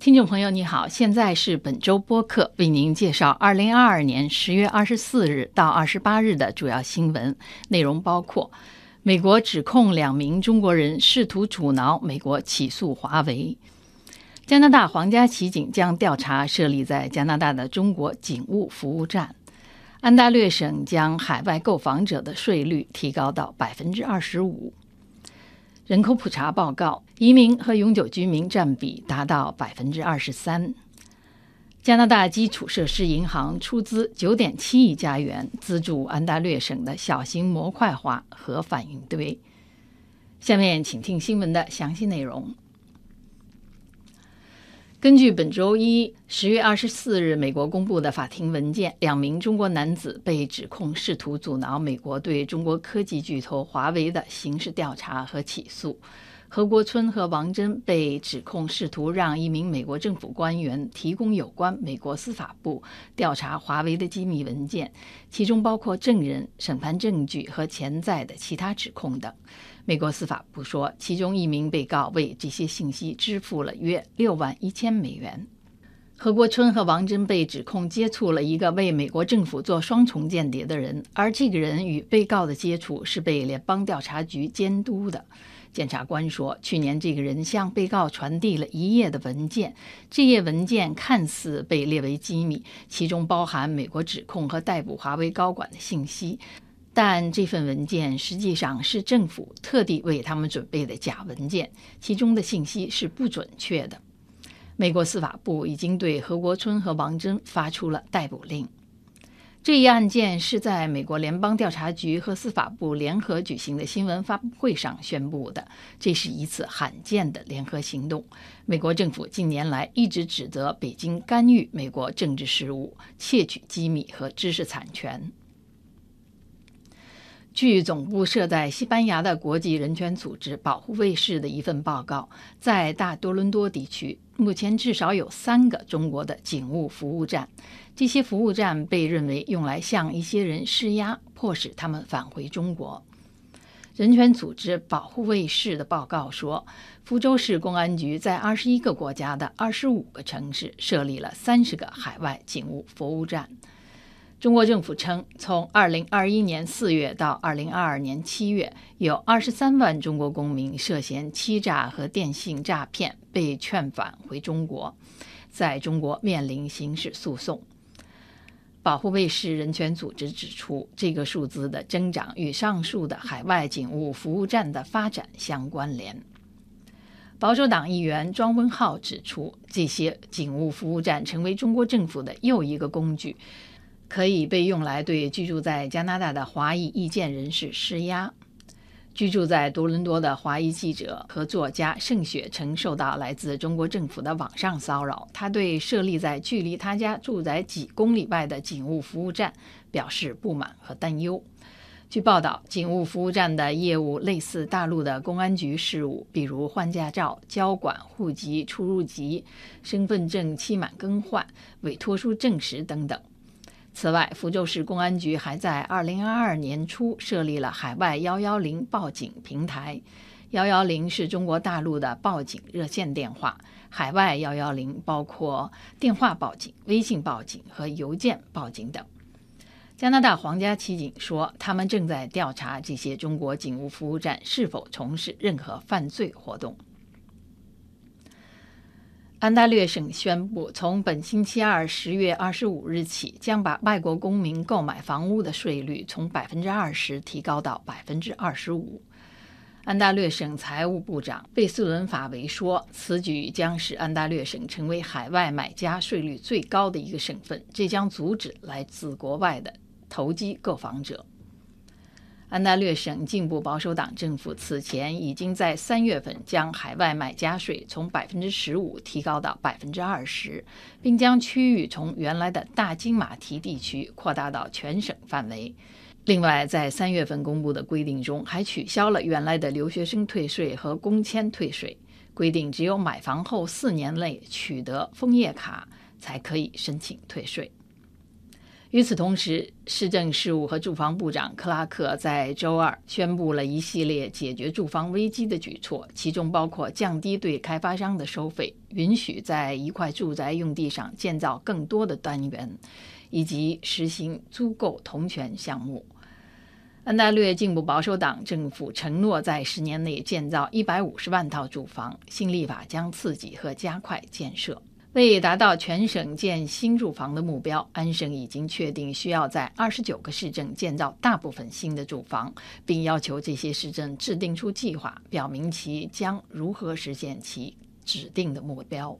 听众朋友，你好，现在是本周播客为您介绍二零二二年十月二十四日到二十八日的主要新闻内容，包括：美国指控两名中国人试图阻挠美国起诉华为；加拿大皇家骑警将调查设立在加拿大的中国警务服务站；安大略省将海外购房者的税率提高到百分之二十五。人口普查报告，移民和永久居民占比达到百分之二十三。加拿大基础设施银行出资九点七亿加元资助安大略省的小型模块化核反应堆。下面请听新闻的详细内容。根据本周一十月二十四日美国公布的法庭文件，两名中国男子被指控试图阻挠美国对中国科技巨头华为的刑事调查和起诉。何国春和王真被指控试图让一名美国政府官员提供有关美国司法部调查华为的机密文件，其中包括证人、审判证据和潜在的其他指控等。美国司法部说，其中一名被告为这些信息支付了约六万一千美元。何国春和王真被指控接触了一个为美国政府做双重间谍的人，而这个人与被告的接触是被联邦调查局监督的。检察官说，去年这个人向被告传递了一页的文件，这页文件看似被列为机密，其中包含美国指控和逮捕华为高管的信息。但这份文件实际上是政府特地为他们准备的假文件，其中的信息是不准确的。美国司法部已经对何国春和王真发出了逮捕令。这一案件是在美国联邦调查局和司法部联合举行的新闻发布会上宣布的，这是一次罕见的联合行动。美国政府近年来一直指责北京干预美国政治事务、窃取机密和知识产权。据总部设在西班牙的国际人权组织保护卫士的一份报告，在大多伦多地区，目前至少有三个中国的警务服务站。这些服务站被认为用来向一些人施压，迫使他们返回中国。人权组织保护卫士的报告说，福州市公安局在二十一个国家的二十五个城市设立了三十个海外警务服务站。中国政府称，从2021年4月到2022年7月，有23万中国公民涉嫌欺诈和电信诈骗被劝返回中国，在中国面临刑事诉讼。保护卫士人权组织指出，这个数字的增长与上述的海外警务服务站的发展相关联。保守党议员庄文浩指出，这些警务服务站成为中国政府的又一个工具。可以被用来对居住在加拿大的华裔意见人士施压。居住在多伦多的华裔记者和作家盛雪曾受到来自中国政府的网上骚扰。他对设立在距离他家住宅几公里外的警务服务站表示不满和担忧。据报道，警务服务站的业务类似大陆的公安局事务，比如换驾照、交管、户籍出入籍、身份证期满更换、委托书证实等等。此外，福州市公安局还在2022年初设立了海外110报警平台。110是中国大陆的报警热线电话，海外110包括电话报警、微信报警和邮件报警等。加拿大皇家骑警说，他们正在调查这些中国警务服务站是否从事任何犯罪活动。安大略省宣布，从本星期二十月二十五日起，将把外国公民购买房屋的税率从百分之二十提高到百分之二十五。安大略省财务部长贝斯伦法维说，此举将使安大略省成为海外买家税率最高的一个省份，这将阻止来自国外的投机购房者。安大略省进步保守党政府此前已经在三月份将海外买家税从百分之十五提高到百分之二十，并将区域从原来的大金马蹄地区扩大到全省范围。另外，在三月份公布的规定中，还取消了原来的留学生退税和工签退税，规定只有买房后四年内取得枫叶卡才可以申请退税。与此同时，市政事务和住房部长克拉克在周二宣布了一系列解决住房危机的举措，其中包括降低对开发商的收费，允许在一块住宅用地上建造更多的单元，以及实行租购同权项目。安大略进步保守党政府承诺在十年内建造一百五十万套住房，新立法将刺激和加快建设。为达到全省建新住房的目标，安省已经确定需要在二十九个市镇建造大部分新的住房，并要求这些市镇制定出计划，表明其将如何实现其指定的目标。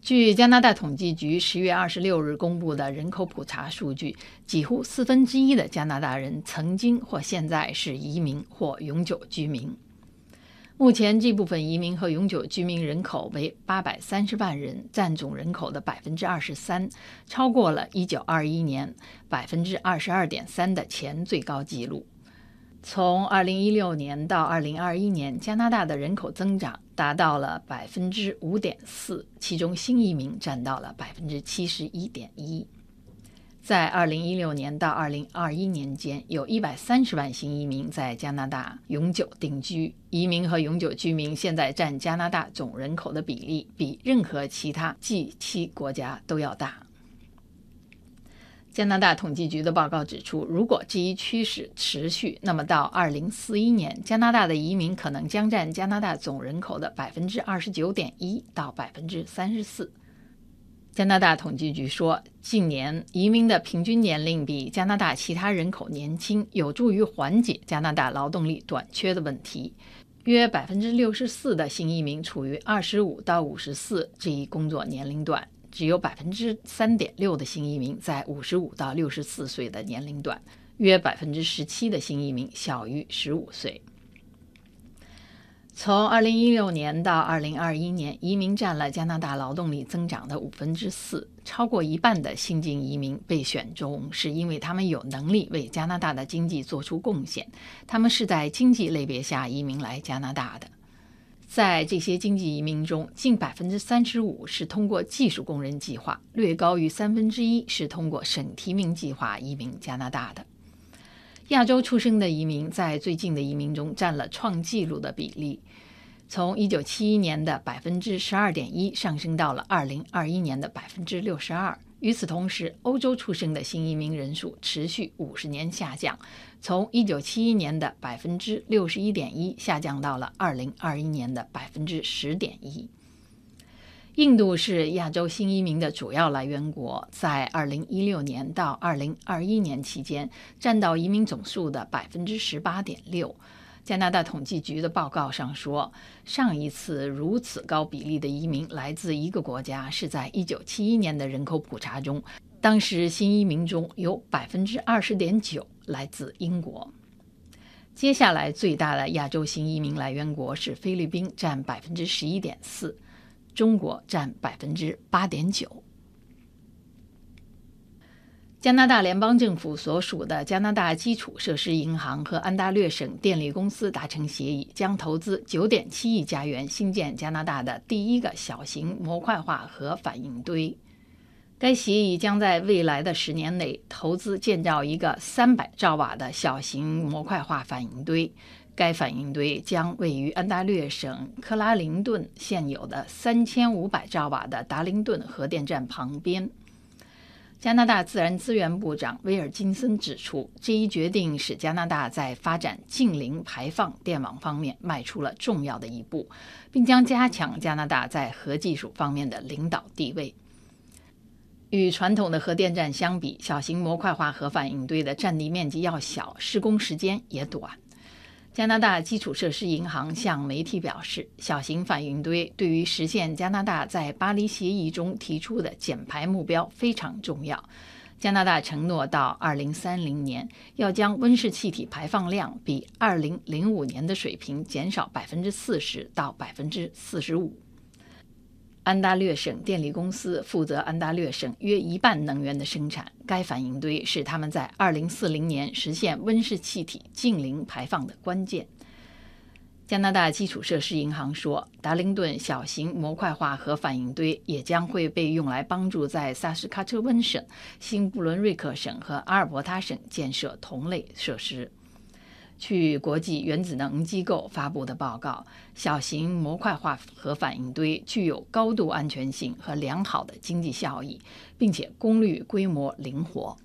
据加拿大统计局十月二十六日公布的人口普查数据，几乎四分之一的加拿大人曾经或现在是移民或永久居民。目前，这部分移民和永久居民人口为八百三十万人，占总人口的百分之二十三，超过了一九二一年百分之二十二点三的前最高纪录。从二零一六年到二零二一年，加拿大的人口增长达到了百分之五点四，其中新移民占到了百分之七十一点一。在2016年到2021年间，有一百三十万新移民在加拿大永久定居。移民和永久居民现在占加拿大总人口的比例，比任何其他 G7 国家都要大。加拿大统计局的报告指出，如果这一趋势持续，那么到2041年，加拿大的移民可能将占加拿大总人口的百分之二十九点一到百分之三十四。加拿大统计局说，近年移民的平均年龄比加拿大其他人口年轻，有助于缓解加拿大劳动力短缺的问题。约百分之六十四的新移民处于二十五到五十四这一工作年龄段，只有百分之三点六的新移民在五十五到六十四岁的年龄段，约百分之十七的新移民小于十五岁。从2016年到2021年，移民占了加拿大劳动力增长的五分之四。超过一半的新进移民被选中，是因为他们有能力为加拿大的经济做出贡献。他们是在经济类别下移民来加拿大的。在这些经济移民中，近百分之三十五是通过技术工人计划，略高于三分之一是通过省提名计划移民加拿大的。亚洲出生的移民在最近的移民中占了创纪录的比例，从1971年的百分之十二点一上升到了2021年的百分之六十二。与此同时，欧洲出生的新移民人数持续五十年下降，从1971年的百分之六十一点一下降到了2021年的百分之十点一。印度是亚洲新移民的主要来源国，在2016年到2021年期间，占到移民总数的百分之十八点六。加拿大统计局的报告上说，上一次如此高比例的移民来自一个国家是在1971年的人口普查中，当时新移民中有百分之二十点九来自英国。接下来最大的亚洲新移民来源国是菲律宾，占百分之十一点四。中国占百分之八点九。加拿大联邦政府所属的加拿大基础设施银行和安大略省电力公司达成协议，将投资九点七亿加元新建加拿大的第一个小型模块化核反应堆。该协议将在未来的十年内投资建造一个三百兆瓦的小型模块化反应堆。该反应堆将位于安大略省克拉林顿现有的三千五百兆瓦的达林顿核电站旁边。加拿大自然资源部长威尔金森指出，这一决定使加拿大在发展近零排放电网方面迈出了重要的一步，并将加强加拿大在核技术方面的领导地位。与传统的核电站相比，小型模块化核反应堆的占地面积要小，施工时间也短。加拿大基础设施银行向媒体表示，小型反应堆对于实现加拿大在巴黎协议中提出的减排目标非常重要。加拿大承诺到二零三零年要将温室气体排放量比二零零五年的水平减少百分之四十到百分之四十五。安大略省电力公司负责安大略省约一半能源的生产。该反应堆是他们在2040年实现温室气体净零排放的关键。加拿大基础设施银行说，达灵顿小型模块化核反应堆也将会被用来帮助在萨斯喀彻温省、新布伦瑞克省和阿尔伯塔省建设同类设施。据国际原子能机构发布的报告，小型模块化核反应堆具有高度安全性和良好的经济效益，并且功率规模灵活。